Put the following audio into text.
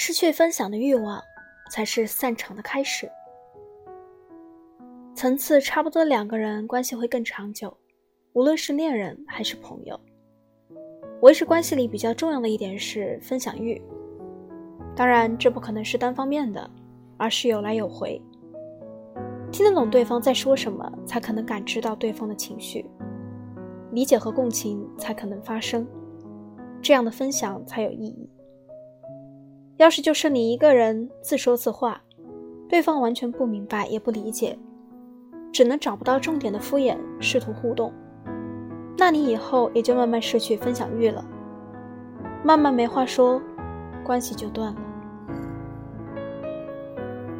失去分享的欲望，才是散场的开始。层次差不多的两个人，关系会更长久，无论是恋人还是朋友。维持关系里比较重要的一点是分享欲，当然这不可能是单方面的，而是有来有回。听得懂对方在说什么，才可能感知到对方的情绪，理解和共情才可能发生，这样的分享才有意义。要是就剩你一个人自说自话，对方完全不明白也不理解，只能找不到重点的敷衍，试图互动。那你以后也就慢慢失去分享欲了，慢慢没话说，关系就断了。